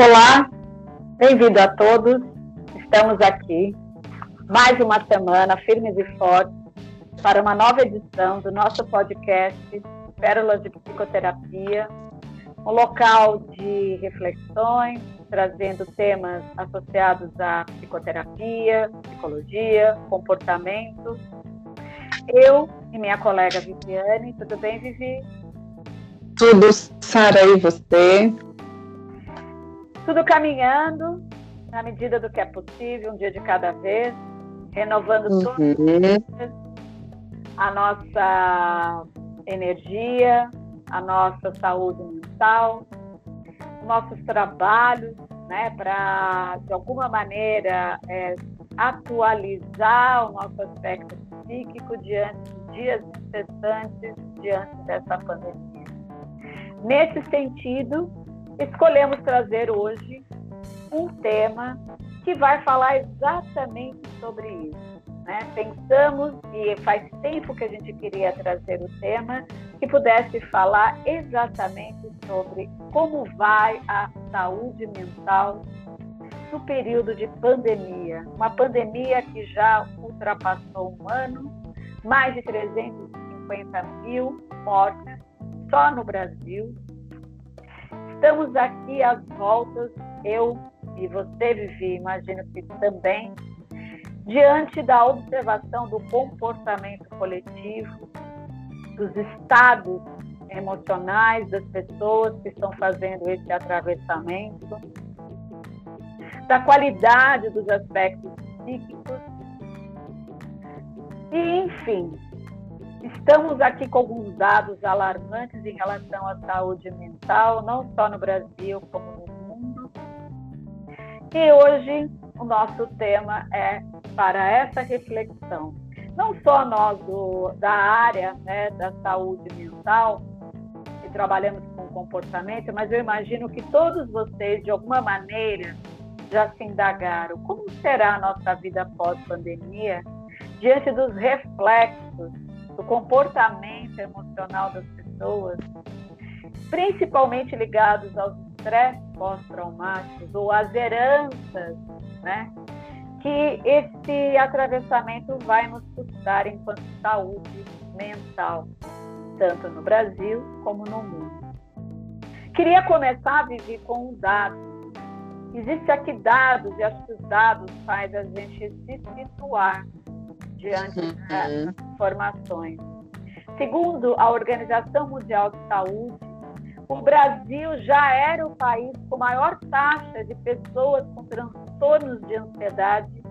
Olá, bem-vindo a todos. Estamos aqui mais uma semana, firmes e fortes, para uma nova edição do nosso podcast Pérolas de Psicoterapia, um local de reflexões, trazendo temas associados à psicoterapia, psicologia, comportamento. Eu e minha colega Viviane, tudo bem, Vivi? Tudo, Sara, e você? Tudo caminhando na medida do que é possível, um dia de cada vez, renovando uhum. a nossa energia, a nossa saúde mental, nossos trabalhos, né, para de alguma maneira é, atualizar o nosso aspecto psíquico diante de dias incessantes diante dessa pandemia. Nesse sentido, escolhemos trazer hoje um tema que vai falar exatamente sobre isso. Né? Pensamos, e faz tempo que a gente queria trazer o tema, que pudesse falar exatamente sobre como vai a saúde mental no período de pandemia. Uma pandemia que já ultrapassou um ano, mais de 350 mil mortes só no Brasil, Estamos aqui às voltas, eu e você, Vivi, imagino que também, diante da observação do comportamento coletivo, dos estados emocionais das pessoas que estão fazendo esse atravessamento, da qualidade dos aspectos psíquicos, e, enfim, Estamos aqui com alguns dados alarmantes em relação à saúde mental, não só no Brasil, como no mundo. E hoje o nosso tema é para essa reflexão. Não só nós do, da área né, da saúde mental, que trabalhamos com comportamento, mas eu imagino que todos vocês, de alguma maneira, já se indagaram como será a nossa vida pós-pandemia diante dos reflexos do comportamento emocional das pessoas, principalmente ligados aos estresses pós-traumáticos ou às heranças, né? Que esse atravessamento vai nos custar enquanto saúde mental, tanto no Brasil como no mundo. Queria começar, Vivi, com um dado. Existem aqui dados, e acho que os dados faz a gente se situar diante uhum. das informações. Segundo a Organização Mundial de Saúde, o Brasil já era o país com maior taxa de pessoas com transtornos de ansiedade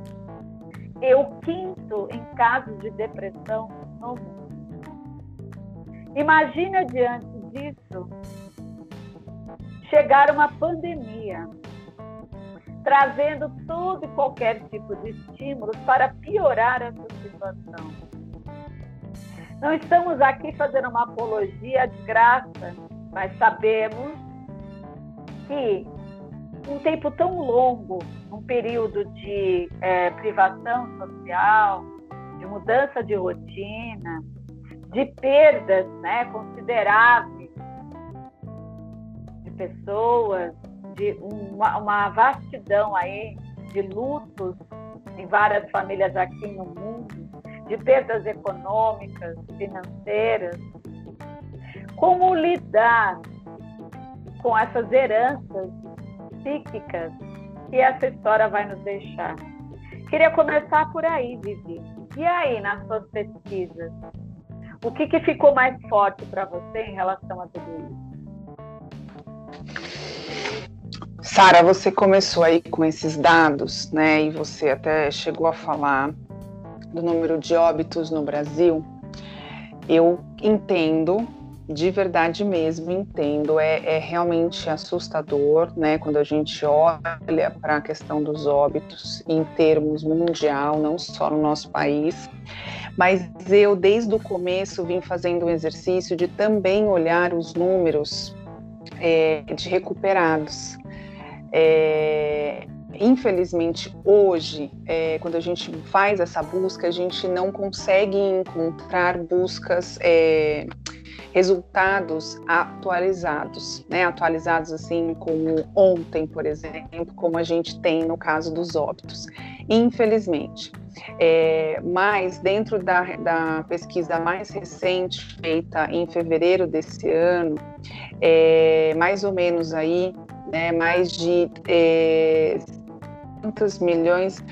e o quinto em casos de depressão no mundo. Imagina diante disso chegar uma pandemia trazendo todo e qualquer tipo de estímulos para piorar essa situação. Não estamos aqui fazendo uma apologia de graça, mas sabemos que um tempo tão longo, um período de é, privação social, de mudança de rotina, de perdas né, consideráveis de pessoas, de uma, uma vastidão aí de lutos em várias famílias aqui no mundo, de perdas econômicas, financeiras. Como lidar com essas heranças psíquicas que essa história vai nos deixar? Queria começar por aí, Vivi. E aí, nas suas pesquisas, o que, que ficou mais forte para você em relação a tudo isso? Sara, você começou aí com esses dados, né? E você até chegou a falar do número de óbitos no Brasil. Eu entendo, de verdade mesmo, entendo. É, é realmente assustador, né? Quando a gente olha para a questão dos óbitos em termos mundial, não só no nosso país. Mas eu, desde o começo, vim fazendo um exercício de também olhar os números é, de recuperados. É, infelizmente, hoje, é, quando a gente faz essa busca, a gente não consegue encontrar buscas é, resultados atualizados, né? Atualizados assim como ontem, por exemplo, como a gente tem no caso dos óbitos. Infelizmente. É, mas dentro da, da, pesquisa mais recente, feita em fevereiro desse ano, é, mais ou menos aí, né, mais de é, quantos milhões,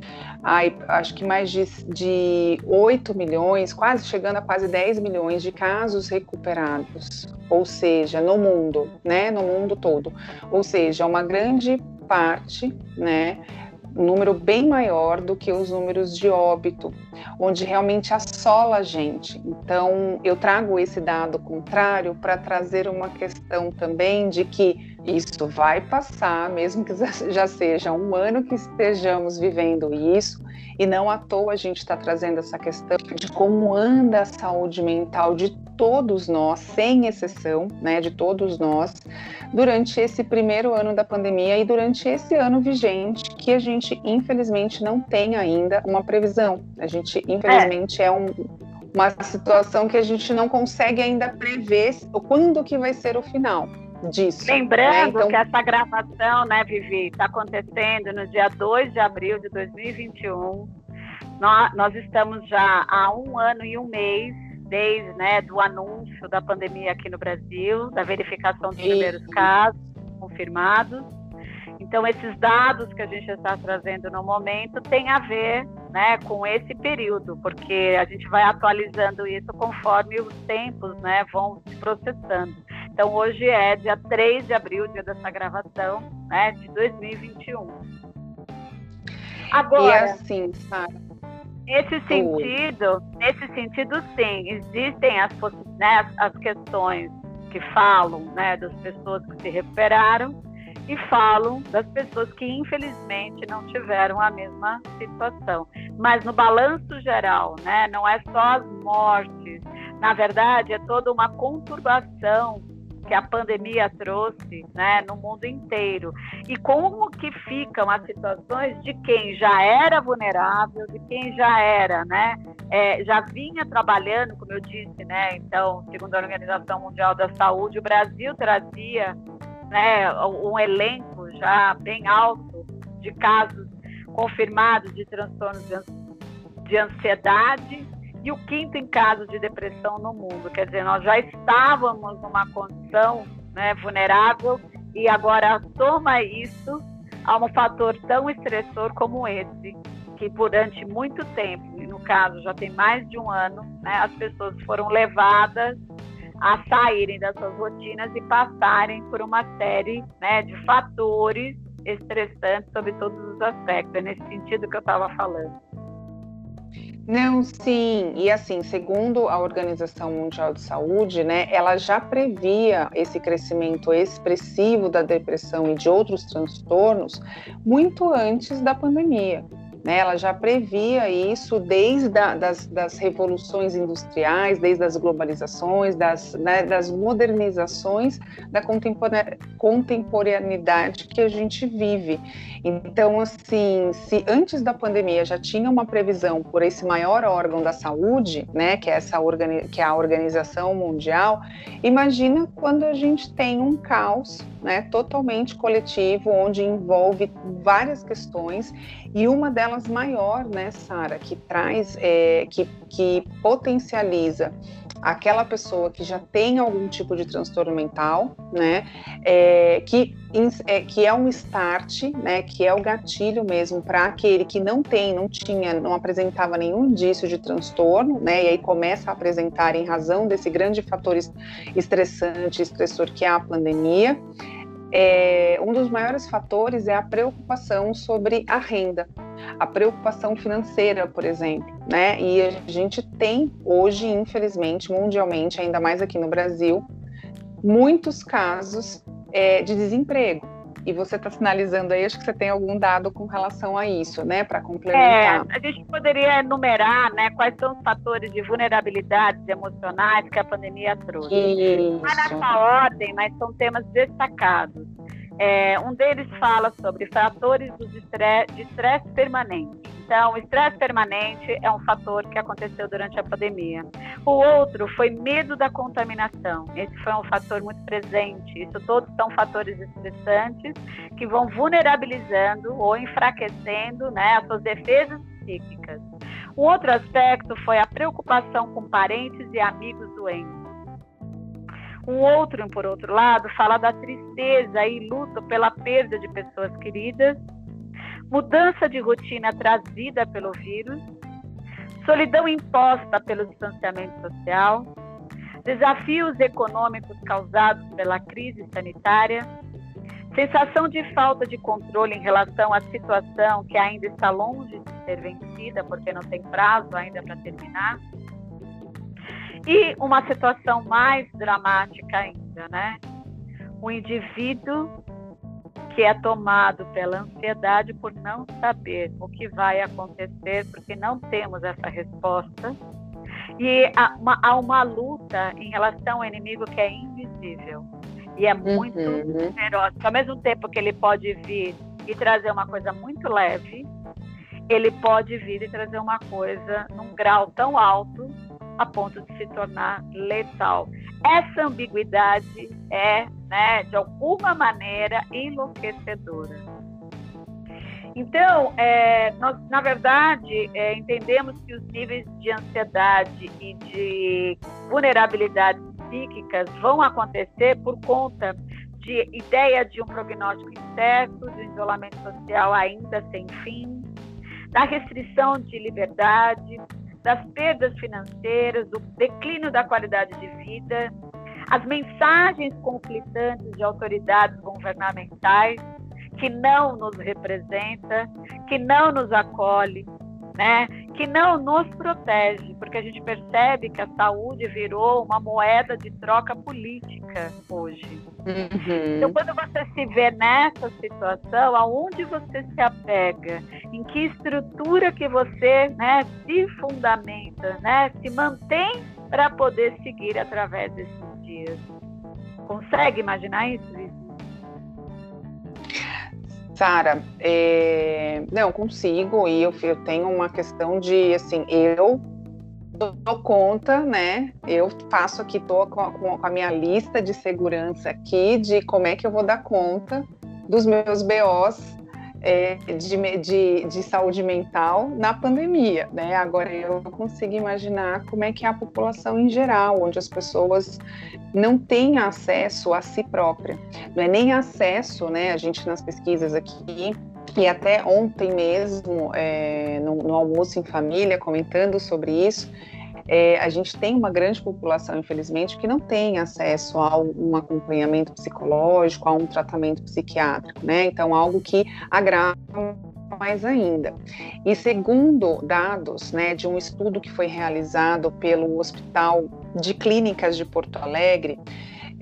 ai, acho que mais de, de 8 milhões, quase chegando a quase 10 milhões de casos recuperados, ou seja, no mundo, né, no mundo todo. Ou seja, uma grande parte, né, um número bem maior do que os números de óbito, onde realmente assola a gente. Então, eu trago esse dado contrário para trazer uma questão também de que isso vai passar, mesmo que já seja um ano que estejamos vivendo isso, e não à toa a gente está trazendo essa questão de como anda a saúde mental de todos nós, sem exceção, né, de todos nós, durante esse primeiro ano da pandemia e durante esse ano vigente, que a gente infelizmente não tem ainda uma previsão. A gente infelizmente é, é um, uma situação que a gente não consegue ainda prever quando que vai ser o final disso. Lembrando né? então... que essa gravação, né, Vivi, está acontecendo no dia 2 de abril de 2021. Nós, nós estamos já há um ano e um mês desde né, do anúncio da pandemia aqui no Brasil, da verificação dos primeiros casos confirmados. Então, esses dados que a gente está trazendo no momento têm a ver né, com esse período, porque a gente vai atualizando isso conforme os tempos né, vão se processando. Então, hoje é dia 3 de abril, dia dessa gravação, né, de 2021. Agora, e assim, Sara, Nesse sentido, nesse sentido, sim, existem as, né, as questões que falam né, das pessoas que se recuperaram e falam das pessoas que infelizmente não tiveram a mesma situação. Mas no balanço geral, né, não é só as mortes, na verdade é toda uma conturbação que a pandemia trouxe né, no mundo inteiro. E como que ficam as situações de quem já era vulnerável, de quem já era, né, é, já vinha trabalhando, como eu disse, né, então, segundo a Organização Mundial da Saúde, o Brasil trazia né, um elenco já bem alto de casos confirmados de transtornos de ansiedade e o quinto em caso de depressão no mundo. Quer dizer, nós já estávamos numa condição né, vulnerável e agora soma isso a um fator tão estressor como esse, que durante muito tempo, e no caso já tem mais de um ano, né, as pessoas foram levadas a saírem das suas rotinas e passarem por uma série né, de fatores estressantes sobre todos os aspectos. É nesse sentido que eu estava falando. Não, sim, e assim, segundo a Organização Mundial de Saúde, né, ela já previa esse crescimento expressivo da depressão e de outros transtornos muito antes da pandemia. Né? Ela já previa isso desde a, das, das revoluções industriais, desde as globalizações, das, né, das modernizações da contemporaneidade que a gente vive. Então, assim, se antes da pandemia já tinha uma previsão por esse maior órgão da saúde, né, que é, essa que é a Organização Mundial, imagina quando a gente tem um caos né, totalmente coletivo, onde envolve várias questões e uma delas maior, né, Sara, que traz, é, que, que potencializa aquela pessoa que já tem algum tipo de transtorno mental, né, é, que, é, que é um start, né, que é o gatilho mesmo para aquele que não tem, não tinha, não apresentava nenhum indício de transtorno, né, e aí começa a apresentar em razão desse grande fator estressante, estressor que é a pandemia. É, um dos maiores fatores é a preocupação sobre a renda, a preocupação financeira, por exemplo, né? E a gente tem hoje, infelizmente, mundialmente, ainda mais aqui no Brasil, muitos casos é, de desemprego. E você está sinalizando aí, acho que você tem algum dado com relação a isso, né, para complementar. É, a gente poderia enumerar, né, quais são os fatores de vulnerabilidades emocionais que a pandemia trouxe. Isso. Não é nessa ordem, mas são temas destacados. É, um deles fala sobre fatores de estresse permanente. Então, o estresse permanente é um fator que aconteceu durante a pandemia. O outro foi medo da contaminação. Esse foi um fator muito presente. Isso todos são fatores estressantes que vão vulnerabilizando ou enfraquecendo né, as suas defesas psíquicas. Um outro aspecto foi a preocupação com parentes e amigos doentes. Um outro, por outro lado, fala da tristeza e luto pela perda de pessoas queridas, mudança de rotina trazida pelo vírus, solidão imposta pelo distanciamento social, desafios econômicos causados pela crise sanitária, sensação de falta de controle em relação à situação que ainda está longe de ser vencida, porque não tem prazo ainda para terminar e uma situação mais dramática ainda, né? O indivíduo que é tomado pela ansiedade por não saber o que vai acontecer, porque não temos essa resposta. E há uma, há uma luta em relação ao inimigo que é invisível e é muito uhum. feroz. Ao mesmo tempo que ele pode vir e trazer uma coisa muito leve, ele pode vir e trazer uma coisa num grau tão alto a ponto de se tornar letal. Essa ambiguidade é, né, de alguma maneira, enlouquecedora. Então, é, nós, na verdade, é, entendemos que os níveis de ansiedade e de vulnerabilidade psíquicas vão acontecer por conta de ideia de um prognóstico incerto, de isolamento social ainda sem fim, da restrição de liberdade, das perdas financeiras, do declínio da qualidade de vida, as mensagens conflitantes de autoridades governamentais que não nos representa, que não nos acolhe, né? que não nos protege, porque a gente percebe que a saúde virou uma moeda de troca política hoje. Uhum. Então, quando você se vê nessa situação, aonde você se apega, em que estrutura que você né, se fundamenta, né, se mantém para poder seguir através desses dias. Consegue imaginar isso? Sara, é... não consigo e eu, eu tenho uma questão de assim, eu dou conta, né? Eu faço aqui, tô com, com, a minha lista de segurança aqui de como é que eu vou dar conta dos meus BOs é, de, de, de, saúde mental na pandemia, né? Agora eu consigo imaginar como é que é a população em geral, onde as pessoas não têm acesso a si própria, não é nem acesso, né? A gente nas pesquisas aqui e até ontem mesmo, é, no, no, almoço em família, comentando sobre isso, é, a gente tem uma grande população, infelizmente, que não tem acesso a um acompanhamento psicológico, a um tratamento psiquiátrico, né? Então, algo que agrava mais ainda. E segundo dados né, de um estudo que foi realizado pelo Hospital de Clínicas de Porto Alegre,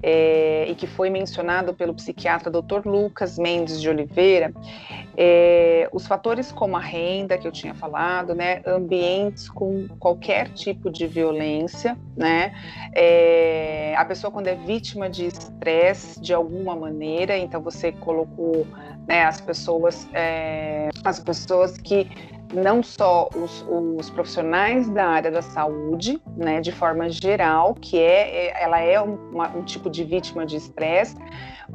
é, e que foi mencionado pelo psiquiatra Dr. Lucas Mendes de Oliveira, é, os fatores como a renda, que eu tinha falado, né, ambientes com qualquer tipo de violência, né, é, a pessoa quando é vítima de estresse de alguma maneira, então você colocou né, as pessoas, é, as pessoas que não só os, os, profissionais da área da saúde, né, de forma geral, que é, é ela é uma, um tipo de vítima de estresse,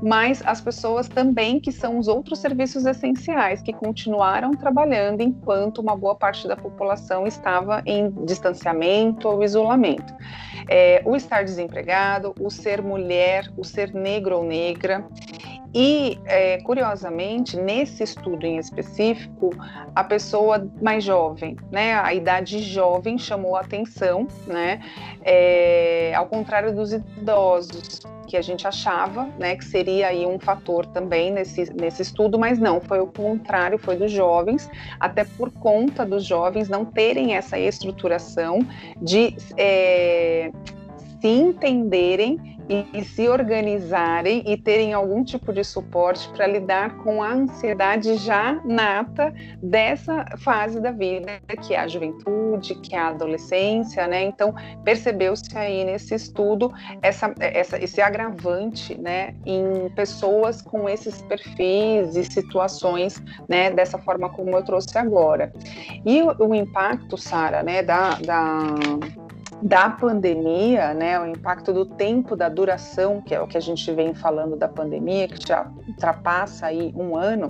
mas as pessoas também que são os outros serviços essenciais que continuaram trabalhando enquanto uma boa parte da população estava em distanciamento ou isolamento. É, o estar desempregado, o ser mulher, o ser negro ou negra e, é, curiosamente, nesse estudo em específico, a pessoa mais jovem, né, a idade jovem chamou a atenção, né, é, ao contrário dos idosos, que a gente achava, né, que seria aí um fator também nesse, nesse estudo, mas não, foi o contrário, foi dos jovens, até por conta dos jovens não terem essa estruturação de é, se entenderem e, e, se organizarem e terem algum tipo de suporte para lidar com a ansiedade já nata dessa fase da vida, que é a juventude, que é a adolescência, né? Então, percebeu-se aí nesse estudo essa, essa, esse agravante, né, em pessoas com esses perfis e situações, né, dessa forma como eu trouxe agora. E o, o impacto, Sara, né, da, da da pandemia, né, o impacto do tempo, da duração, que é o que a gente vem falando da pandemia, que já ultrapassa aí um ano,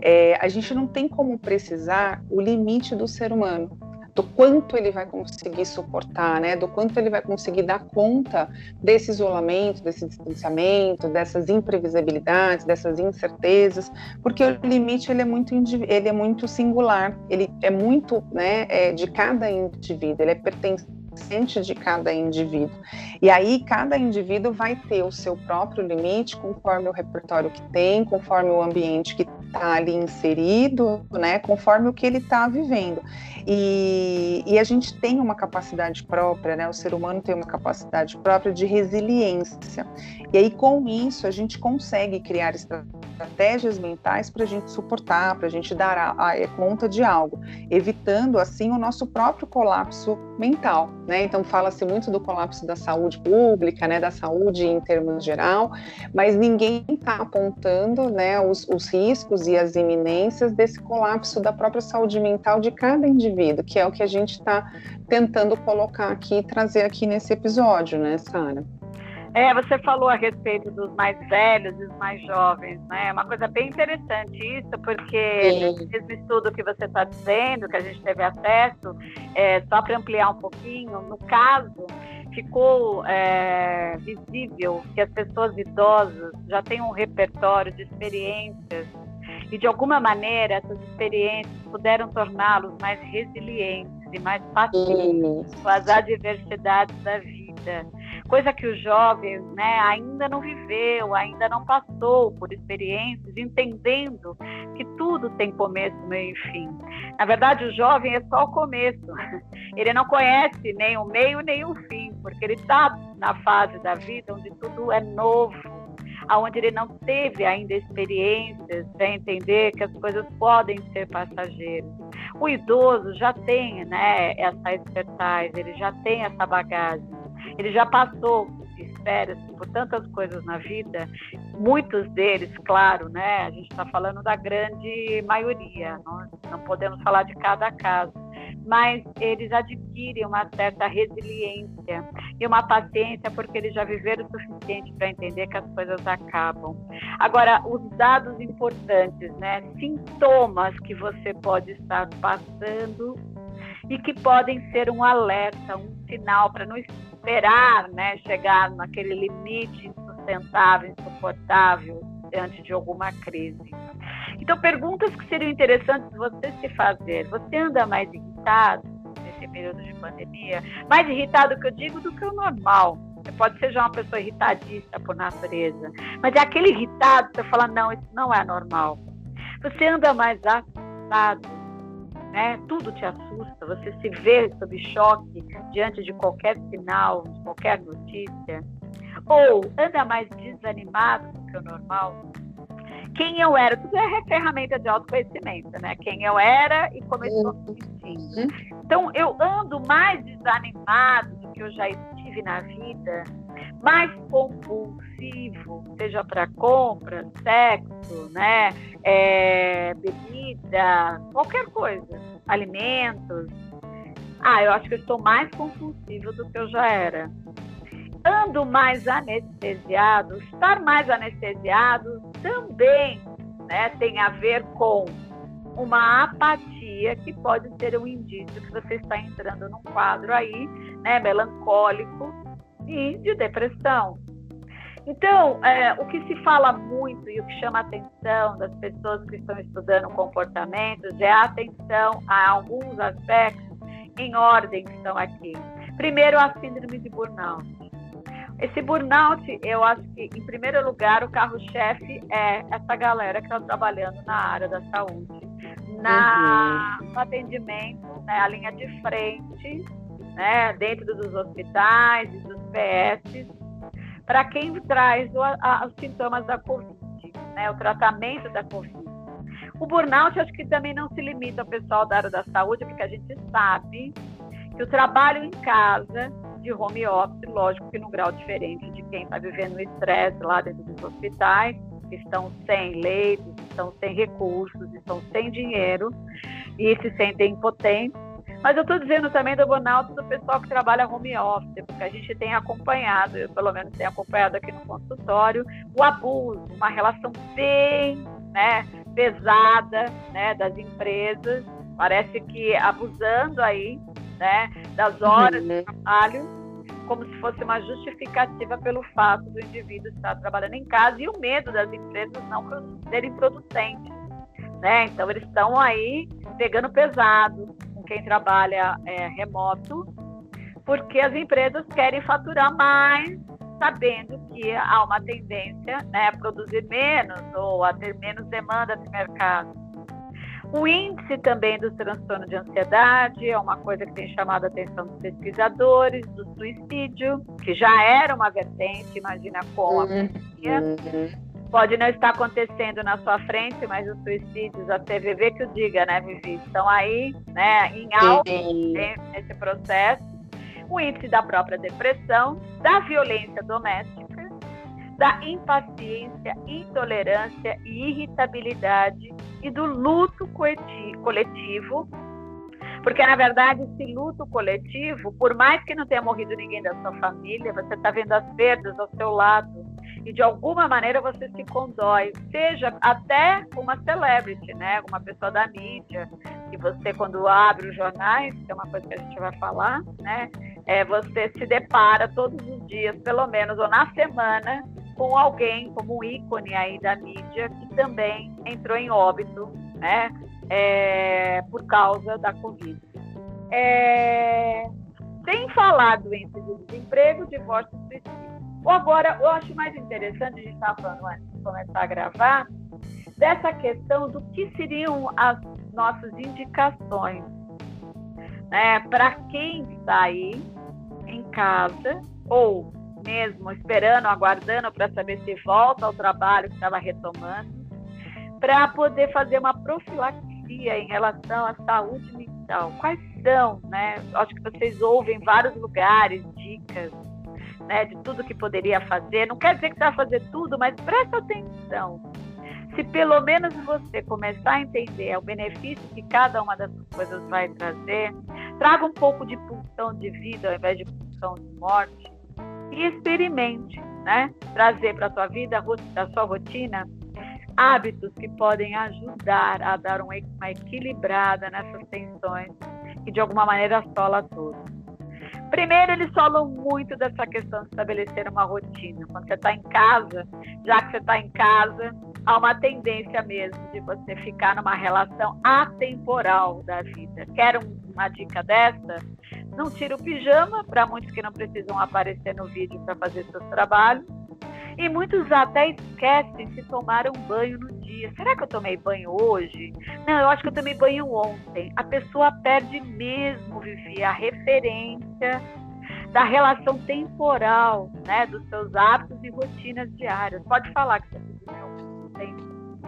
é, a gente não tem como precisar o limite do ser humano do quanto ele vai conseguir suportar, né? Do quanto ele vai conseguir dar conta desse isolamento, desse distanciamento, dessas imprevisibilidades, dessas incertezas, porque o limite ele é muito ele é muito singular, ele é muito, né, é de cada indivíduo, ele é pertencente de cada indivíduo. E aí cada indivíduo vai ter o seu próprio limite conforme o repertório que tem, conforme o ambiente que está ali inserido, né, conforme o que ele está vivendo. E, e, a gente tem uma capacidade própria, né, o ser humano tem uma capacidade própria de resiliência. E aí, com isso, a gente consegue criar estratégias mentais para a gente suportar, para a gente dar a, a, é, conta de algo, evitando, assim, o nosso próprio colapso mental. Né? Então, fala-se muito do colapso da saúde pública, né, da saúde em termos geral, mas ninguém está apontando né, os, os riscos e as iminências desse colapso da própria saúde mental de cada indivíduo, que é o que a gente está tentando colocar aqui e trazer aqui nesse episódio, né, Sara? É, você falou a respeito dos mais velhos e dos mais jovens, né? É uma coisa bem interessante isso, porque Sim. esse estudo que você está dizendo, que a gente teve acesso, é, só para ampliar um pouquinho, no caso, ficou é, visível que as pessoas idosas já têm um repertório de experiências e de alguma maneira essas experiências puderam torná-los mais resilientes e mais pacientes com as adversidades da vida, coisa que o jovem né, ainda não viveu, ainda não passou por experiências, entendendo que tudo tem começo, meio e fim. Na verdade, o jovem é só o começo, ele não conhece nem o meio nem o fim, porque ele está na fase da vida onde tudo é novo aonde ele não teve ainda experiências para entender que as coisas podem ser passageiras. O idoso já tem né, essa expertise, ele já tem essa bagagem, ele já passou espera por tantas coisas na vida, muitos deles, claro, né? A gente está falando da grande maioria, nós não podemos falar de cada caso, mas eles adquirem uma certa resiliência e uma paciência porque eles já viveram o suficiente para entender que as coisas acabam. Agora, os dados importantes, né? Sintomas que você pode estar passando e que podem ser um alerta, um sinal para não esperar, né, chegar naquele limite insustentável, insuportável diante de alguma crise. Então, perguntas que seriam interessantes você se fazer. Você anda mais irritado nesse período de pandemia? Mais irritado que eu digo do que o normal. Você pode ser já uma pessoa irritadista por natureza, mas é aquele irritado que você fala, não, isso não é normal. Você anda mais assustado, né? Tudo te assusta, você se vê sob choque diante de qualquer sinal, de qualquer notícia. Ou anda mais desanimado do que o normal, quem eu era, tudo é ferramenta de autoconhecimento, né? Quem eu era e como eu estou me. Uhum. Então, eu ando mais desanimado do que eu já estive na vida, mais compulsivo, seja para compra, sexo, né? É, bebida, qualquer coisa, alimentos. Ah, eu acho que eu estou mais compulsivo do que eu já era ando mais anestesiado, estar mais anestesiado também né, tem a ver com uma apatia que pode ser um indício que você está entrando num quadro aí, né, melancólico e de depressão. Então, é, o que se fala muito e o que chama a atenção das pessoas que estão estudando comportamentos é a atenção a alguns aspectos em ordem que estão aqui. Primeiro, a síndrome de burnout. Esse burnout, eu acho que, em primeiro lugar, o carro-chefe é essa galera que está trabalhando na área da saúde, na, uhum. no atendimento, né, a linha de frente, né, dentro dos hospitais e dos PS, para quem traz o, a, os sintomas da Covid, né, o tratamento da Covid. O burnout, acho que também não se limita ao pessoal da área da saúde, porque a gente sabe que o trabalho em casa de home office, lógico que no grau diferente de quem está vivendo o estresse lá dentro dos hospitais, que estão sem leitos, estão sem recursos, estão sem dinheiro e se sentem impotentes, Mas eu estou dizendo também do burnout do pessoal que trabalha home office, porque a gente tem acompanhado, eu pelo menos tenho acompanhado aqui no consultório, o abuso, uma relação bem né, pesada né, das empresas, parece que abusando aí né, das horas uhum. de trabalho, como se fosse uma justificativa pelo fato do indivíduo estar trabalhando em casa e o medo das empresas não serem producentes. Né? Então, eles estão aí pegando pesado quem trabalha é, remoto, porque as empresas querem faturar mais, sabendo que há uma tendência né, a produzir menos ou a ter menos demanda de mercado. O índice também do transtorno de ansiedade é uma coisa que tem chamado a atenção dos pesquisadores, do suicídio, que já era uma vertente, imagina com a uhum. pandemia. Pode não estar acontecendo na sua frente, mas os suicídios, a CVV que o diga, né, Vivi? Estão aí, né, em alta nesse processo. O índice da própria depressão, da violência doméstica, da impaciência, intolerância e irritabilidade e do luto coletivo, porque na verdade esse luto coletivo, por mais que não tenha morrido ninguém da sua família, você está vendo as perdas ao seu lado e de alguma maneira você se condói, seja até uma celebrity, né, uma pessoa da mídia, que você quando abre os jornais, que é uma coisa que a gente vai falar, né, é, você se depara todos os dias, pelo menos ou na semana, com alguém como um ícone aí da mídia que também entrou em óbito, né, é, por causa da Covid. É, sem falar do índice de desemprego, divórcio e suicídio. Ou agora, eu acho mais interessante, a gente estava falando antes de começar a gravar, dessa questão do que seriam as nossas indicações né, para quem está aí em casa ou mesmo esperando, aguardando para saber se volta ao trabalho que estava retomando, para poder fazer uma profilaxia em relação à saúde mental. Quais são, né? Acho que vocês ouvem em vários lugares dicas, né, de tudo que poderia fazer. Não quer dizer que vai fazer tudo, mas presta atenção. Se pelo menos você começar a entender o benefício que cada uma dessas coisas vai trazer, traga um pouco de pulsão de vida ao invés de pulsão de morte e experimente, né? Trazer para a sua vida, a sua rotina, hábitos que podem ajudar a dar uma equilibrada nessas tensões que de alguma maneira assola tudo. Primeiro, eles falam muito dessa questão de estabelecer uma rotina. Quando você está em casa, já que você está em casa, há uma tendência mesmo de você ficar numa relação atemporal da vida. Quer uma dica dessa? não tira o pijama, para muitos que não precisam aparecer no vídeo para fazer seus trabalhos. E muitos até esquecem se tomaram banho no dia. Será que eu tomei banho hoje? Não, eu acho que eu tomei banho ontem. A pessoa perde mesmo, Vivi, a referência da relação temporal, né, dos seus hábitos e rotinas diárias. Pode falar que você tem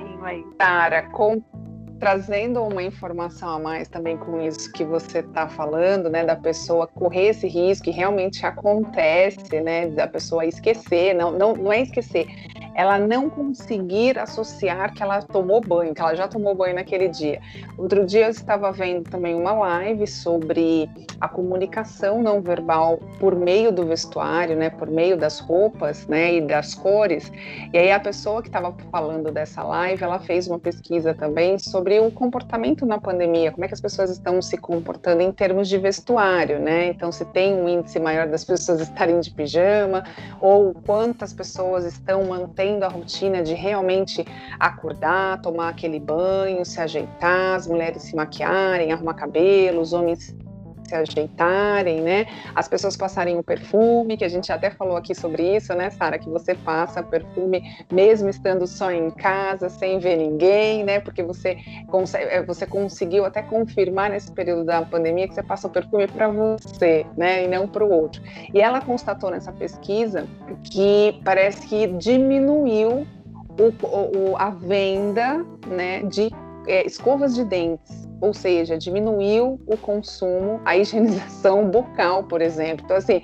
um aí. Cara, com trazendo uma informação a mais também com isso que você está falando, né, da pessoa correr esse risco, que realmente acontece, né, da pessoa esquecer, não, não, não é esquecer, ela não conseguir associar que ela tomou banho, que ela já tomou banho naquele dia. Outro dia eu estava vendo também uma live sobre a comunicação não verbal por meio do vestuário, né, por meio das roupas, né, e das cores. E aí a pessoa que estava falando dessa live, ela fez uma pesquisa também sobre o comportamento na pandemia, como é que as pessoas estão se comportando em termos de vestuário, né? Então se tem um índice maior das pessoas estarem de pijama ou quantas pessoas estão mantendo tendo a rotina de realmente acordar, tomar aquele banho, se ajeitar, as mulheres se maquiarem, arrumar cabelo, os homens se ajeitarem, né? As pessoas passarem o perfume, que a gente até falou aqui sobre isso, né, Sara? Que você passa perfume mesmo estando só em casa, sem ver ninguém, né? Porque você, é, você conseguiu até confirmar nesse período da pandemia que você passa o perfume para você, né? E não para o outro. E ela constatou nessa pesquisa que parece que diminuiu o, o, a venda né, de é, escovas de dentes ou seja, diminuiu o consumo, a higienização bucal, por exemplo. Então, assim,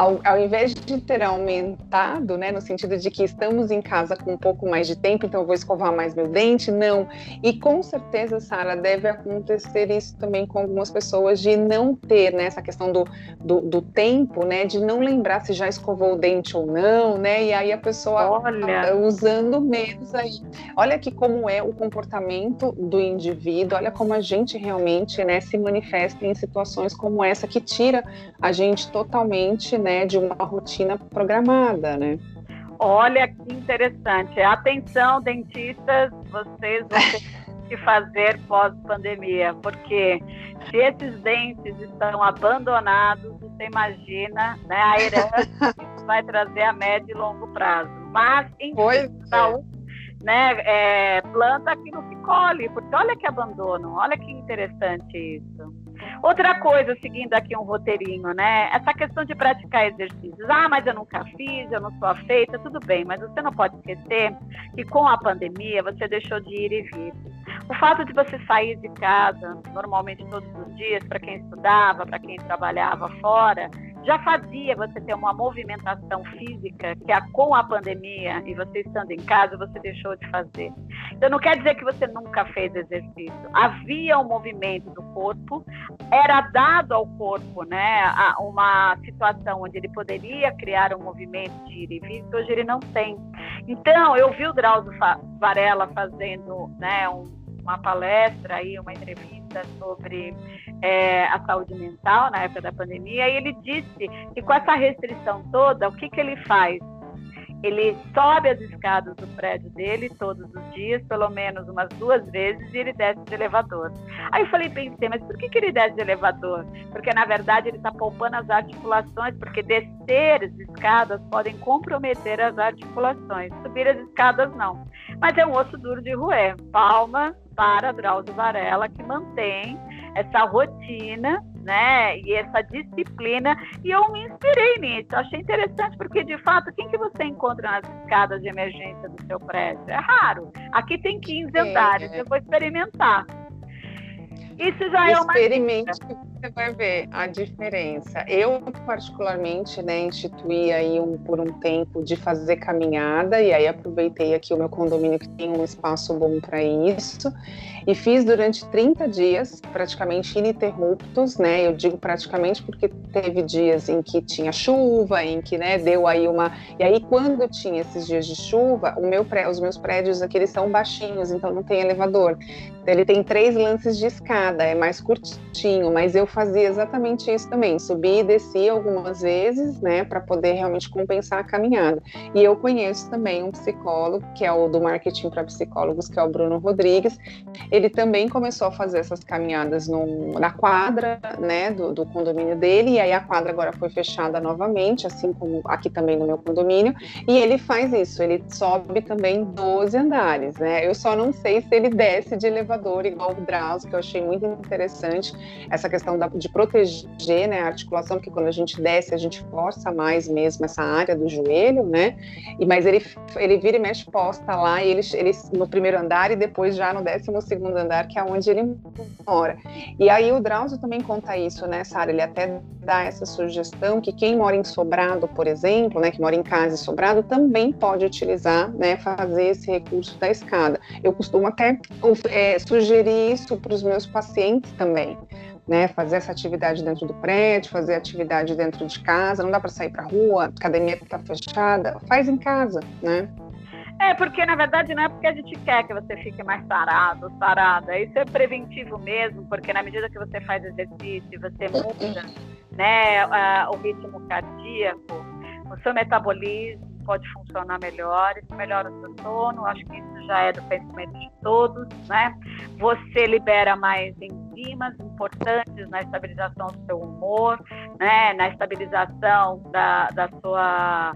ao, ao invés de ter aumentado, né, no sentido de que estamos em casa com um pouco mais de tempo, então eu vou escovar mais meu dente, não. E com certeza, Sara, deve acontecer isso também com algumas pessoas de não ter, né, essa questão do, do, do, tempo, né, de não lembrar se já escovou o dente ou não, né, e aí a pessoa Olha. usando menos aí. Olha que como é o comportamento do indivíduo, olha como a gente realmente, né, se manifesta em situações como essa que tira a gente totalmente né, de uma rotina programada, né? Olha que interessante. Atenção, dentistas, vocês vão ter que fazer pós-pandemia, porque se esses dentes estão abandonados, você imagina né, a herança que vai trazer a médio e longo prazo. Mas, enfim, pois é. né, é, planta aquilo que colhe, porque olha que abandono, olha que interessante isso. Outra coisa, seguindo aqui um roteirinho, né? Essa questão de praticar exercícios. Ah, mas eu nunca fiz, eu não sou afeita, tudo bem, mas você não pode esquecer que com a pandemia você deixou de ir e vir. O fato de você sair de casa, normalmente todos os dias, para quem estudava, para quem trabalhava fora, já fazia você ter uma movimentação física que a, com a pandemia e você estando em casa, você deixou de fazer. Então, não quer dizer que você nunca fez exercício. Havia um movimento do corpo, era dado ao corpo né, uma situação onde ele poderia criar um movimento de ir e vir, que hoje ele não tem. Então, eu vi o Drauzio Varela fazendo né, um, uma palestra, aí, uma entrevista sobre é, a saúde mental na época da pandemia, e ele disse que com essa restrição toda, o que, que ele faz? Ele sobe as escadas do prédio dele todos os dias, pelo menos umas duas vezes, e ele desce de elevador. Aí eu falei, pensei, mas por que, que ele desce de elevador? Porque na verdade ele está poupando as articulações, porque descer as escadas podem comprometer as articulações, subir as escadas não. Mas é um osso duro de roer. Palma para Drauzio Varela, que mantém essa rotina, né, e essa disciplina, e eu me inspirei nisso, achei interessante, porque de fato, quem que você encontra nas escadas de emergência do seu prédio? É raro, aqui tem 15 é, andares, é. eu vou experimentar. Isso já é uma Experimente. que você vai ver a diferença. Eu, particularmente, né, instituí aí um, por um tempo de fazer caminhada, e aí aproveitei aqui o meu condomínio que tem um espaço bom para isso, e fiz durante 30 dias, praticamente ininterruptos, né? Eu digo praticamente porque teve dias em que tinha chuva, em que, né, deu aí uma. E aí, quando tinha esses dias de chuva, o meu pré... os meus prédios aqui eles são baixinhos, então não tem elevador. Então, ele tem três lances de escada, é mais curtinho, mas eu fazia exatamente isso também, subia e descia algumas vezes, né, para poder realmente compensar a caminhada. E eu conheço também um psicólogo, que é o do marketing para psicólogos, que é o Bruno Rodrigues. Ele também começou a fazer essas caminhadas no, na quadra, né, do, do condomínio dele, e aí a quadra agora foi fechada novamente, assim como aqui também no meu condomínio, e ele faz isso, ele sobe também 12 andares, né? Eu só não sei se ele desce de elevador igual o Drauzio, que eu achei muito interessante, essa questão da, de proteger né, a articulação, porque quando a gente desce, a gente força mais mesmo essa área do joelho, né? E, mas ele, ele vira e mexe posta lá, e ele, ele no primeiro andar e depois já no décimo segundo andar, que é onde ele mora. E aí o Drauzio também conta isso, né, Sara? Ele até dá essa sugestão que quem mora em Sobrado, por exemplo, né, que mora em casa e Sobrado, também pode utilizar, né, fazer esse recurso da escada. Eu costumo até é, sugerir isso para os meus pacientes também. Né, fazer essa atividade dentro do prédio, fazer atividade dentro de casa, não dá para sair para rua, academia está fechada, faz em casa, né? É, porque na verdade não é porque a gente quer que você fique mais sarado, sarada. Isso é preventivo mesmo, porque na medida que você faz exercício, você muda né, o ritmo cardíaco, o seu metabolismo pode funcionar melhor, isso melhora o seu sono, acho que isso já é do conhecimento de todos, né? Você libera mais enzimas importantes na estabilização do seu humor, né? Na estabilização da, da sua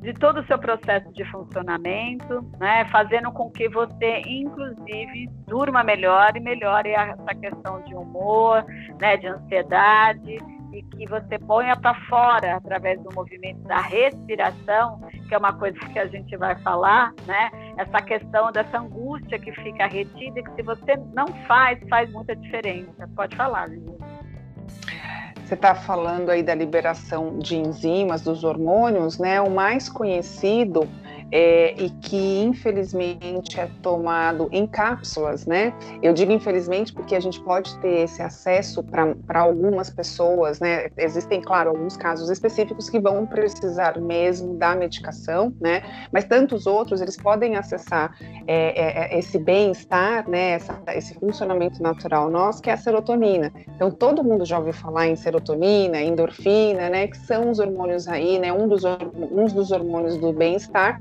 de todo o seu processo de funcionamento, né, fazendo com que você, inclusive, durma melhor e melhore essa questão de humor, né, de ansiedade, e que você ponha para fora através do movimento da respiração, que é uma coisa que a gente vai falar, né? Essa questão dessa angústia que fica retida e que se você não faz, faz muita diferença. Pode falar, Lívia. Você está falando aí da liberação de enzimas, dos hormônios, né? O mais conhecido é, e que infelizmente é tomado em cápsulas, né? Eu digo infelizmente porque a gente pode ter esse acesso para algumas pessoas, né? Existem, claro, alguns casos específicos que vão precisar mesmo da medicação, né? Mas tantos outros eles podem acessar é, é, é esse bem-estar, né? Essa, esse funcionamento natural nosso que é a serotonina. Então todo mundo já ouviu falar em serotonina, endorfina, né? Que são os hormônios aí, né? Um dos, um dos hormônios do bem-estar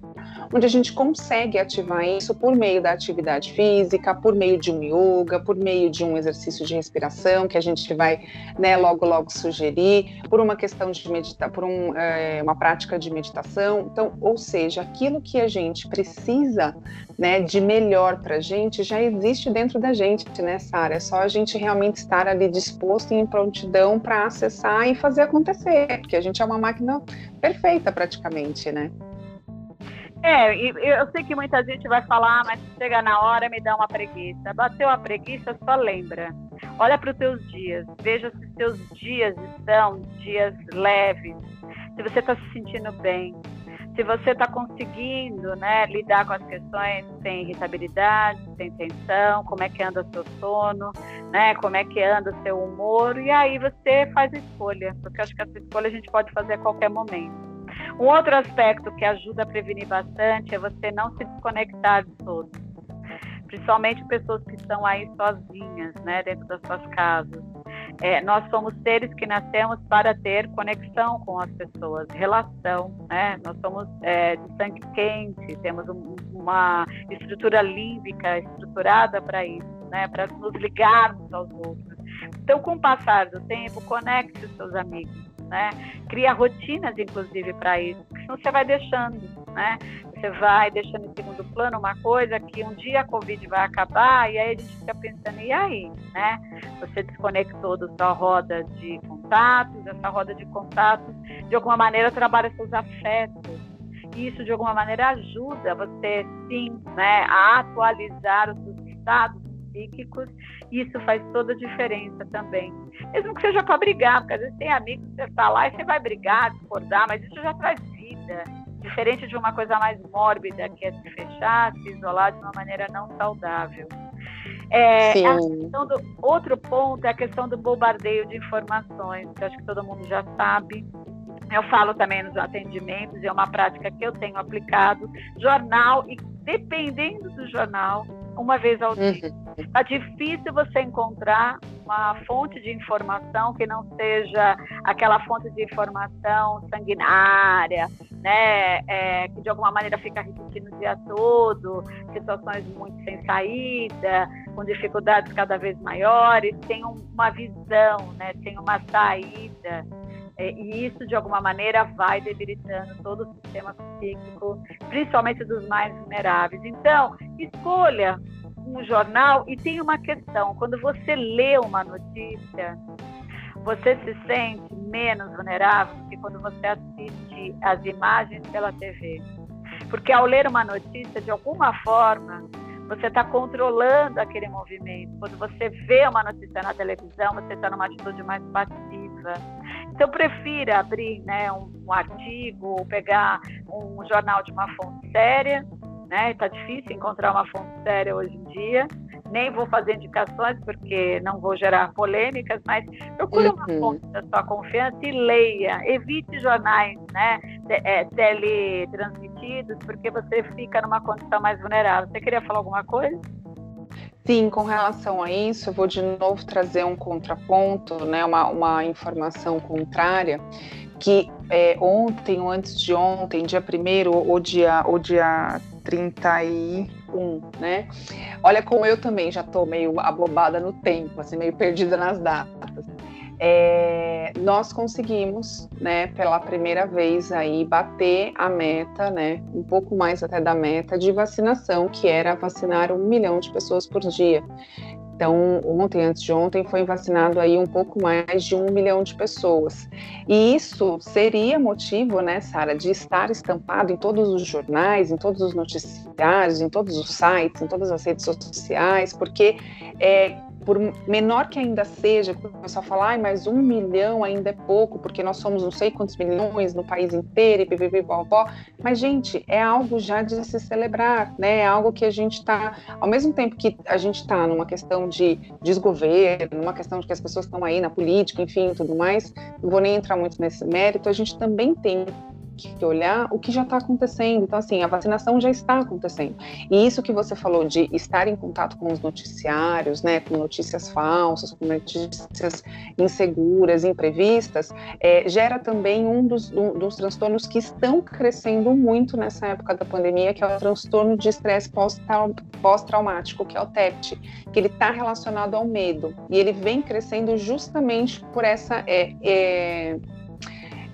onde a gente consegue ativar isso por meio da atividade física, por meio de um yoga, por meio de um exercício de respiração que a gente vai, né, logo logo sugerir, por uma questão de meditar, por um, é, uma prática de meditação. Então, ou seja, aquilo que a gente precisa, né, de melhor para a gente já existe dentro da gente, né, Sara? É só a gente realmente estar ali disposto e em prontidão para acessar e fazer acontecer, porque a gente é uma máquina perfeita praticamente, né? É, eu sei que muita gente vai falar, ah, mas chega na hora me dá uma preguiça. Bateu a preguiça, só lembra. Olha para os teus dias, veja se seus dias estão dias leves, se você está se sentindo bem, se você está conseguindo né, lidar com as questões sem irritabilidade, sem tensão, como é que anda seu sono, né, como é que anda seu humor, e aí você faz a escolha, porque acho que essa escolha a gente pode fazer a qualquer momento. Um outro aspecto que ajuda a prevenir bastante é você não se desconectar de todos, principalmente pessoas que estão aí sozinhas, né, dentro das suas casas. É, nós somos seres que nascemos para ter conexão com as pessoas, relação, né? Nós somos é, de sangue quente, temos um, uma estrutura límbica estruturada para isso, né? Para nos ligarmos aos outros. Então, com o passar do tempo, conecte os seus amigos né? Cria rotinas, inclusive, para isso, senão você vai deixando, né? Você vai deixando em segundo plano uma coisa que um dia a Covid vai acabar e aí a gente fica pensando, e aí, né? Você desconectou da sua roda de contatos, essa roda de contatos, de alguma maneira, trabalha seus afetos. Isso, de alguma maneira, ajuda você, sim, né, a atualizar os seus estados psíquicos, isso faz toda a diferença também. Mesmo que seja para brigar, porque às vezes tem amigos que você está lá e você vai brigar, discordar, mas isso já traz vida. Diferente de uma coisa mais mórbida, que é se fechar, se isolar de uma maneira não saudável. É, do, outro ponto é a questão do bombardeio de informações, que acho que todo mundo já sabe. Eu falo também nos atendimentos, é uma prática que eu tenho aplicado. Jornal, e dependendo do jornal, uma vez ao dia. Está uhum. difícil você encontrar uma fonte de informação que não seja aquela fonte de informação sanguinária, né, é, que de alguma maneira fica repetindo o dia todo, situações muito sem saída, com dificuldades cada vez maiores, tem uma visão, né, tem uma saída. É, e isso, de alguma maneira, vai debilitando todo o sistema psíquico, principalmente dos mais vulneráveis. Então, escolha um jornal e tem uma questão: quando você lê uma notícia, você se sente menos vulnerável do que quando você assiste as imagens pela TV. Porque ao ler uma notícia, de alguma forma, você está controlando aquele movimento. Quando você vê uma notícia na televisão, você está numa atitude mais passiva. Então, prefira abrir né, um, um artigo, ou pegar um jornal de uma fonte séria, né? Está difícil encontrar uma fonte séria hoje em dia. Nem vou fazer indicações porque não vou gerar polêmicas, mas procure uhum. uma fonte da sua confiança e leia. Evite jornais, né? É, teletransmitidos, porque você fica numa condição mais vulnerável. Você queria falar alguma coisa? Sim, com relação a isso, eu vou de novo trazer um contraponto, né, uma, uma informação contrária, que é, ontem ou antes de ontem, dia 1 ou dia, ou dia 31, né? Olha como eu também já estou meio abobada no tempo, assim, meio perdida nas datas. É, nós conseguimos, né, pela primeira vez aí bater a meta, né, um pouco mais até da meta de vacinação, que era vacinar um milhão de pessoas por dia. Então, ontem, antes de ontem, foi vacinado aí um pouco mais de um milhão de pessoas. E isso seria motivo, né, Sara, de estar estampado em todos os jornais, em todos os noticiários, em todos os sites, em todas as redes sociais, porque é, por menor que ainda seja, começar a falar, mas um milhão ainda é pouco, porque nós somos não sei quantos milhões no país inteiro, e bbb, bobó. Mas, gente, é algo já de se celebrar, né? É algo que a gente está, ao mesmo tempo que a gente está numa questão de desgoverno, numa questão de que as pessoas estão aí na política, enfim, tudo mais, não vou nem entrar muito nesse mérito, a gente também tem que olhar o que já está acontecendo. Então, assim, a vacinação já está acontecendo. E isso que você falou de estar em contato com os noticiários, né, com notícias falsas, com notícias inseguras, imprevistas, é, gera também um dos, um dos transtornos que estão crescendo muito nessa época da pandemia, que é o transtorno de estresse pós-traumático, que é o TEPT, que ele está relacionado ao medo. E ele vem crescendo justamente por essa. É, é,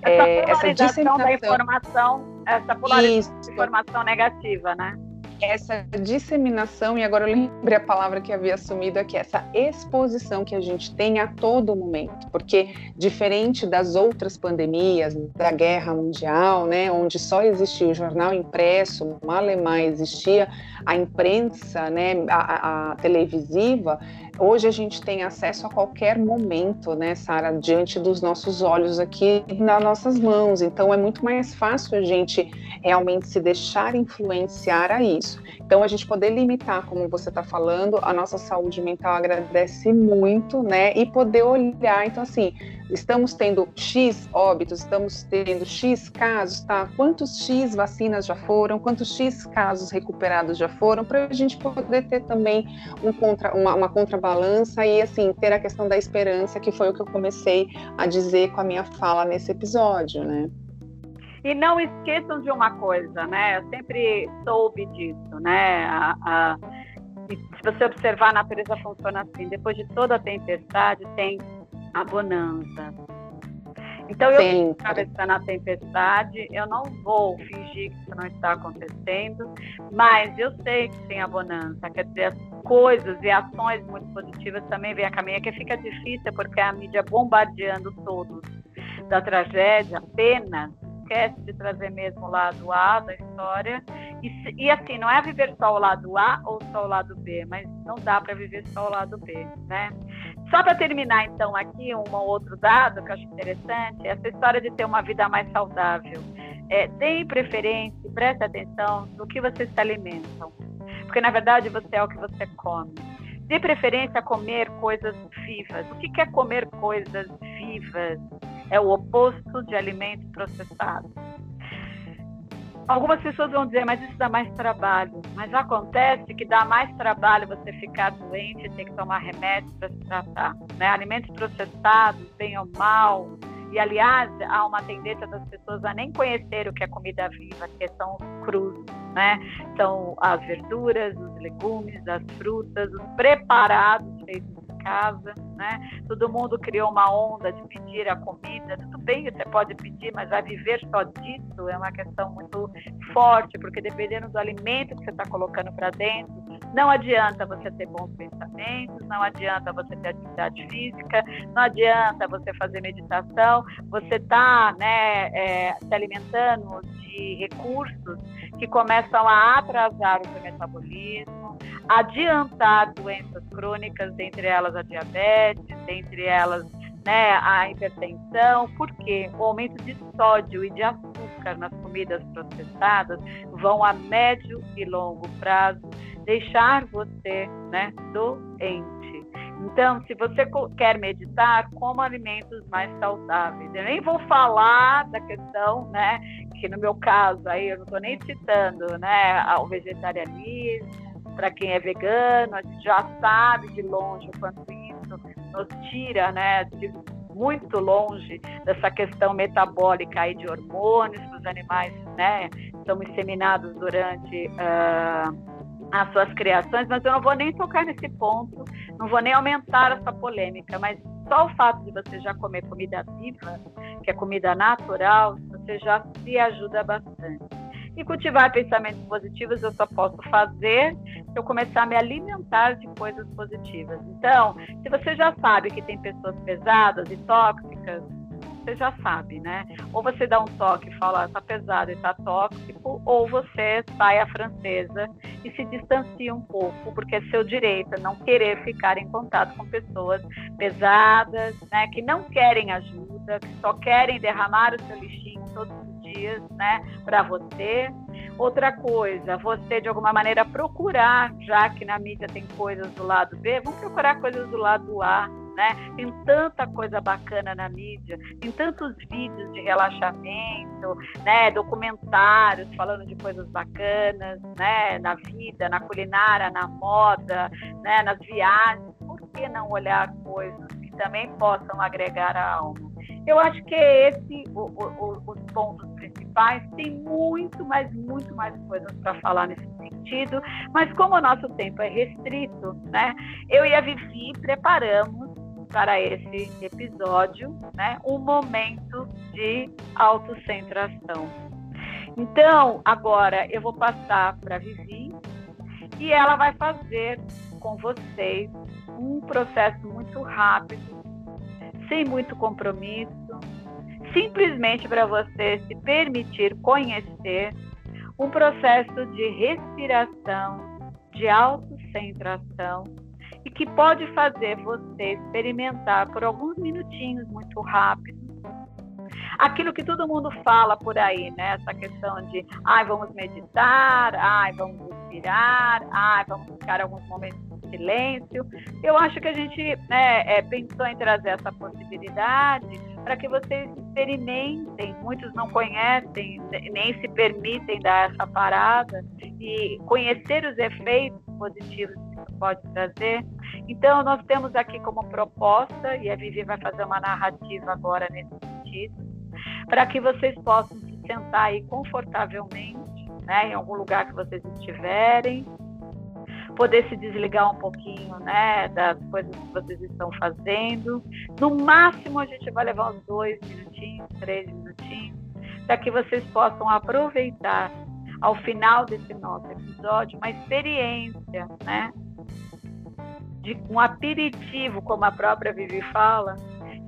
essa é, polarização da informação, essa polarização da informação negativa, né? essa disseminação, e agora eu lembrei a palavra que havia assumido aqui, essa exposição que a gente tem a todo momento, porque diferente das outras pandemias, da guerra mundial, né, onde só existia o jornal impresso, mal e mais existia a imprensa, né, a, a televisiva, Hoje a gente tem acesso a qualquer momento, né, Sara, diante dos nossos olhos aqui nas nossas mãos. Então é muito mais fácil a gente realmente se deixar influenciar a isso. Então a gente poder limitar, como você está falando, a nossa saúde mental agradece muito, né? E poder olhar, então assim, estamos tendo X óbitos, estamos tendo X casos, tá? Quantos X vacinas já foram, quantos X casos recuperados já foram, para a gente poder ter também um contra, uma, uma contrabalança e, assim, ter a questão da esperança, que foi o que eu comecei a dizer com a minha fala nesse episódio, né? E não esqueçam de uma coisa, né? Eu sempre soube disso, né? A, a, se você observar, a natureza funciona assim. Depois de toda a tempestade, tem a bonança. Então, eu estou atravessando a tempestade, eu não vou fingir que isso não está acontecendo, mas eu sei que tem a bonança, quer dizer, as coisas e ações muito positivas também vêm a caminho, que fica difícil porque a mídia bombardeando todos da tragédia apenas, esquece de trazer mesmo o lado A da história. E, e, assim, não é viver só o lado A ou só o lado B, mas não dá para viver só o lado B, né? Só para terminar, então, aqui um outro dado que eu acho interessante, essa história de ter uma vida mais saudável. É, deem preferência, preste atenção no que vocês se alimentam, porque na verdade você é o que você come. Dê preferência a comer coisas vivas. O que é comer coisas vivas? É o oposto de alimentos processados. Algumas pessoas vão dizer, mas isso dá mais trabalho. Mas acontece que dá mais trabalho você ficar doente e ter que tomar remédios para se tratar. Né? Alimentos processados, bem ou mal. E, aliás, há uma tendência das pessoas a nem conhecer o que é comida viva, que são os crus, né? São as verduras, os legumes, as frutas, os preparados feitos casa, né? Todo mundo criou uma onda de pedir a comida. Tudo bem, você pode pedir, mas vai viver só disso é uma questão muito forte, porque dependendo do alimento que você está colocando para dentro, não adianta você ter bons pensamentos, não adianta você ter atividade física, não adianta você fazer meditação, você está né, é, se alimentando de recursos que começam a atrasar o seu metabolismo, adiantar doenças crônicas, dentre elas a diabetes, dentre elas né, a hipertensão, porque o aumento de sódio e de açúcar nas comidas processadas vão a médio e longo prazo deixar você né, doente. Então, se você quer meditar, coma alimentos mais saudáveis. Eu nem vou falar da questão, né, que no meu caso, aí eu não estou nem citando, né, o vegetarianismo, para quem é vegano, a gente já sabe de longe o quanto isso nos tira, né, de muito longe dessa questão metabólica aí de hormônios que os animais, né, são inseminados durante uh, as suas criações, mas eu não vou nem tocar nesse ponto, não vou nem aumentar essa polêmica, mas só o fato de você já comer comida viva, que é comida natural, você já se ajuda bastante. E cultivar pensamentos positivos eu só posso fazer eu começar a me alimentar de coisas positivas. Então, se você já sabe que tem pessoas pesadas e tóxicas, você já sabe, né? Ou você dá um toque e fala, tá pesado e tá tóxico, ou você sai a francesa e se distancia um pouco, porque é seu direito não querer ficar em contato com pessoas pesadas, né? Que não querem ajuda, que só querem derramar o seu lixinho todos os dias, né? Para você. Outra coisa, você de alguma maneira procurar, já que na mídia tem coisas do lado B, vamos procurar coisas do lado A né? Tem tanta coisa bacana na mídia, tem tantos vídeos de relaxamento, né? Documentários falando de coisas bacanas, né? Na vida, na culinária, na moda, né? Nas viagens. Por que não olhar coisas que também possam agregar a alma? Eu acho que é esse o, o, os pontos principais. Tem muito, mas muito mais coisas para falar nesse sentido. Mas como o nosso tempo é restrito, né? Eu e a Vivi preparamos para esse episódio, né, um momento de autocentração. Então, agora eu vou passar para a Vivi e ela vai fazer com vocês um processo muito rápido, sem muito compromisso, simplesmente para você se permitir conhecer um processo de respiração, de autocentração e que pode fazer você experimentar por alguns minutinhos muito rápido aquilo que todo mundo fala por aí, né? Essa questão de, ai, vamos meditar, ai, vamos respirar, ai, vamos ficar alguns momentos silêncio. Eu acho que a gente né, é, pensou em trazer essa possibilidade para que vocês experimentem. Muitos não conhecem, nem se permitem dar essa parada e conhecer os efeitos positivos que isso pode trazer. Então, nós temos aqui como proposta, e a Vivi vai fazer uma narrativa agora nesse sentido, para que vocês possam se sentar aí confortavelmente, né, em algum lugar que vocês estiverem, poder se desligar um pouquinho, né, das coisas que vocês estão fazendo. No máximo, a gente vai levar uns dois minutinhos, três minutinhos, para que vocês possam aproveitar ao final desse nosso episódio uma experiência, né, de um aperitivo, como a própria Vivi fala,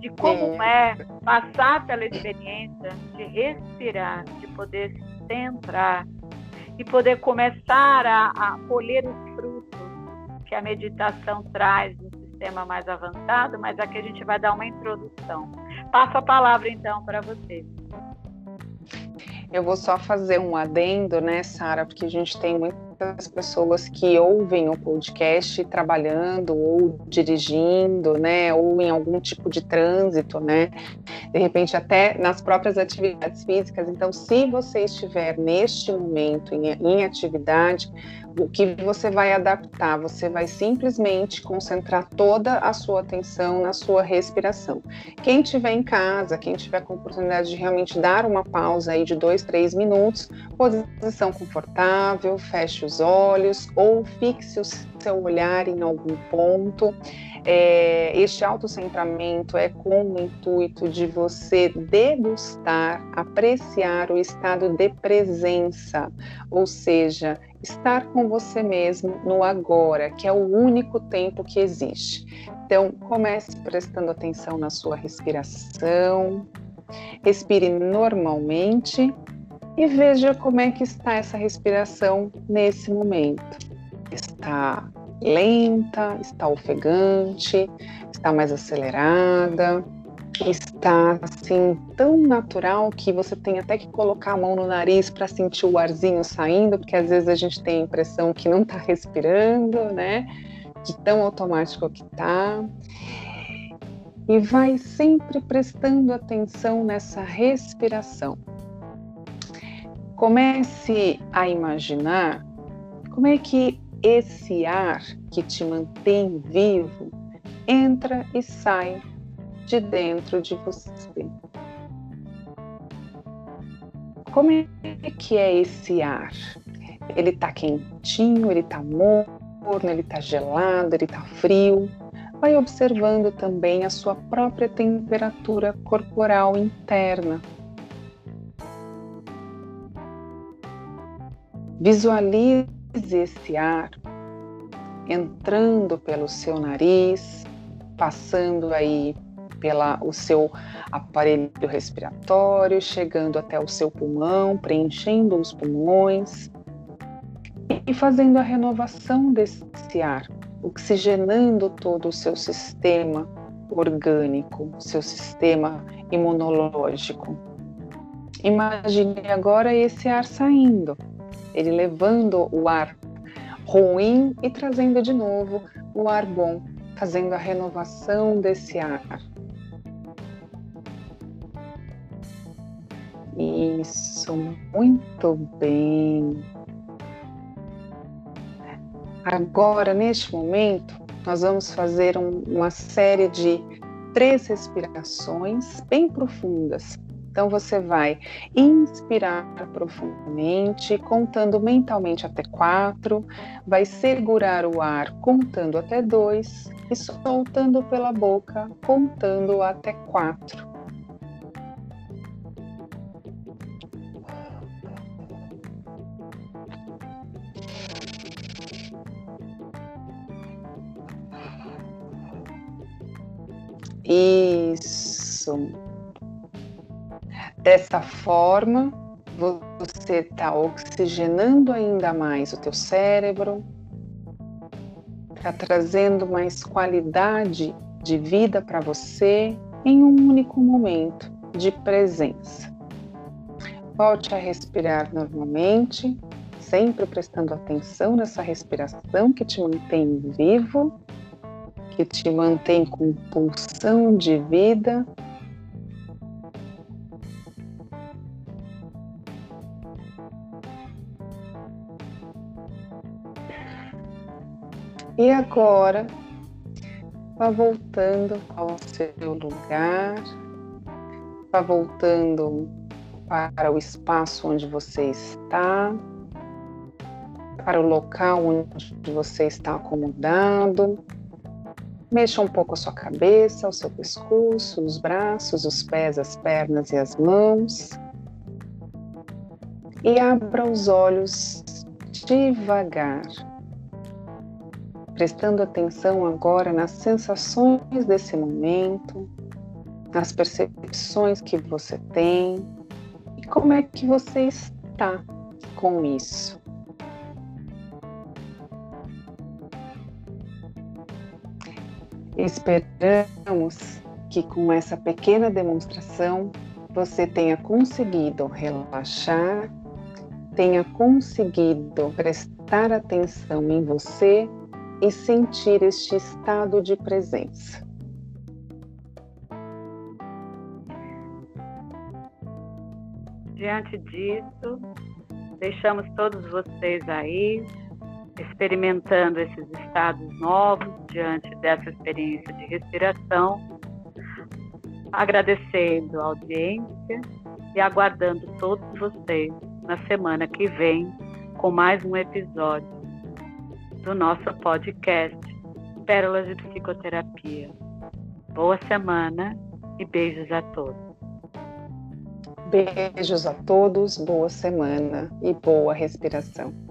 de como é. é passar pela experiência de respirar, de poder se centrar e poder começar a, a colher os frutos que a meditação traz no sistema mais avançado, mas aqui a gente vai dar uma introdução. Passo a palavra então para vocês. Eu vou só fazer um adendo, né, Sara, porque a gente tem muitas pessoas que ouvem o podcast trabalhando ou dirigindo, né, ou em algum tipo de trânsito, né, de repente até nas próprias atividades físicas. Então, se você estiver neste momento em, em atividade, o que você vai adaptar? Você vai simplesmente concentrar toda a sua atenção na sua respiração. Quem estiver em casa, quem tiver com oportunidade de realmente dar uma pausa aí de dois, três minutos, posição confortável, feche os olhos ou fixe o seu olhar em algum ponto. É, este autocentramento é com o intuito de você degustar, apreciar o estado de presença, ou seja, estar com você mesmo no agora, que é o único tempo que existe. Então, comece prestando atenção na sua respiração, respire normalmente e veja como é que está essa respiração nesse momento. Está lenta, está ofegante, está mais acelerada, está assim tão natural que você tem até que colocar a mão no nariz para sentir o arzinho saindo, porque às vezes a gente tem a impressão que não está respirando, né? De tão automático que está. E vai sempre prestando atenção nessa respiração. Comece a imaginar como é que esse ar que te mantém vivo entra e sai de dentro de você. Como é que é esse ar? Ele está quentinho, ele está morno, ele está gelado, ele está frio. Vai observando também a sua própria temperatura corporal interna. Visualize esse ar entrando pelo seu nariz, passando aí pela o seu aparelho respiratório, chegando até o seu pulmão, preenchendo os pulmões e fazendo a renovação desse ar, oxigenando todo o seu sistema orgânico, seu sistema imunológico. Imagine agora esse ar saindo, ele levando o ar ruim e trazendo de novo o ar bom, fazendo a renovação desse ar. Isso, muito bem. Agora, neste momento, nós vamos fazer um, uma série de três respirações bem profundas então você vai inspirar profundamente, contando mentalmente até quatro, vai segurar o ar contando até dois e soltando pela boca contando até quatro. Isso. Dessa forma, você está oxigenando ainda mais o teu cérebro, está trazendo mais qualidade de vida para você em um único momento de presença. Volte a respirar normalmente, sempre prestando atenção nessa respiração que te mantém vivo, que te mantém com pulsão de vida E agora, vá voltando ao seu lugar, vá voltando para o espaço onde você está, para o local onde você está acomodado. Mexa um pouco a sua cabeça, o seu pescoço, os braços, os pés, as pernas e as mãos. E abra os olhos devagar prestando atenção agora nas sensações desse momento, nas percepções que você tem e como é que você está com isso. Esperamos que com essa pequena demonstração você tenha conseguido relaxar, tenha conseguido prestar atenção em você e sentir este estado de presença. Diante disso, deixamos todos vocês aí experimentando esses estados novos diante dessa experiência de respiração, agradecendo a audiência e aguardando todos vocês na semana que vem com mais um episódio do nosso podcast Pérolas de Psicoterapia. Boa semana e beijos a todos. Beijos a todos, boa semana e boa respiração.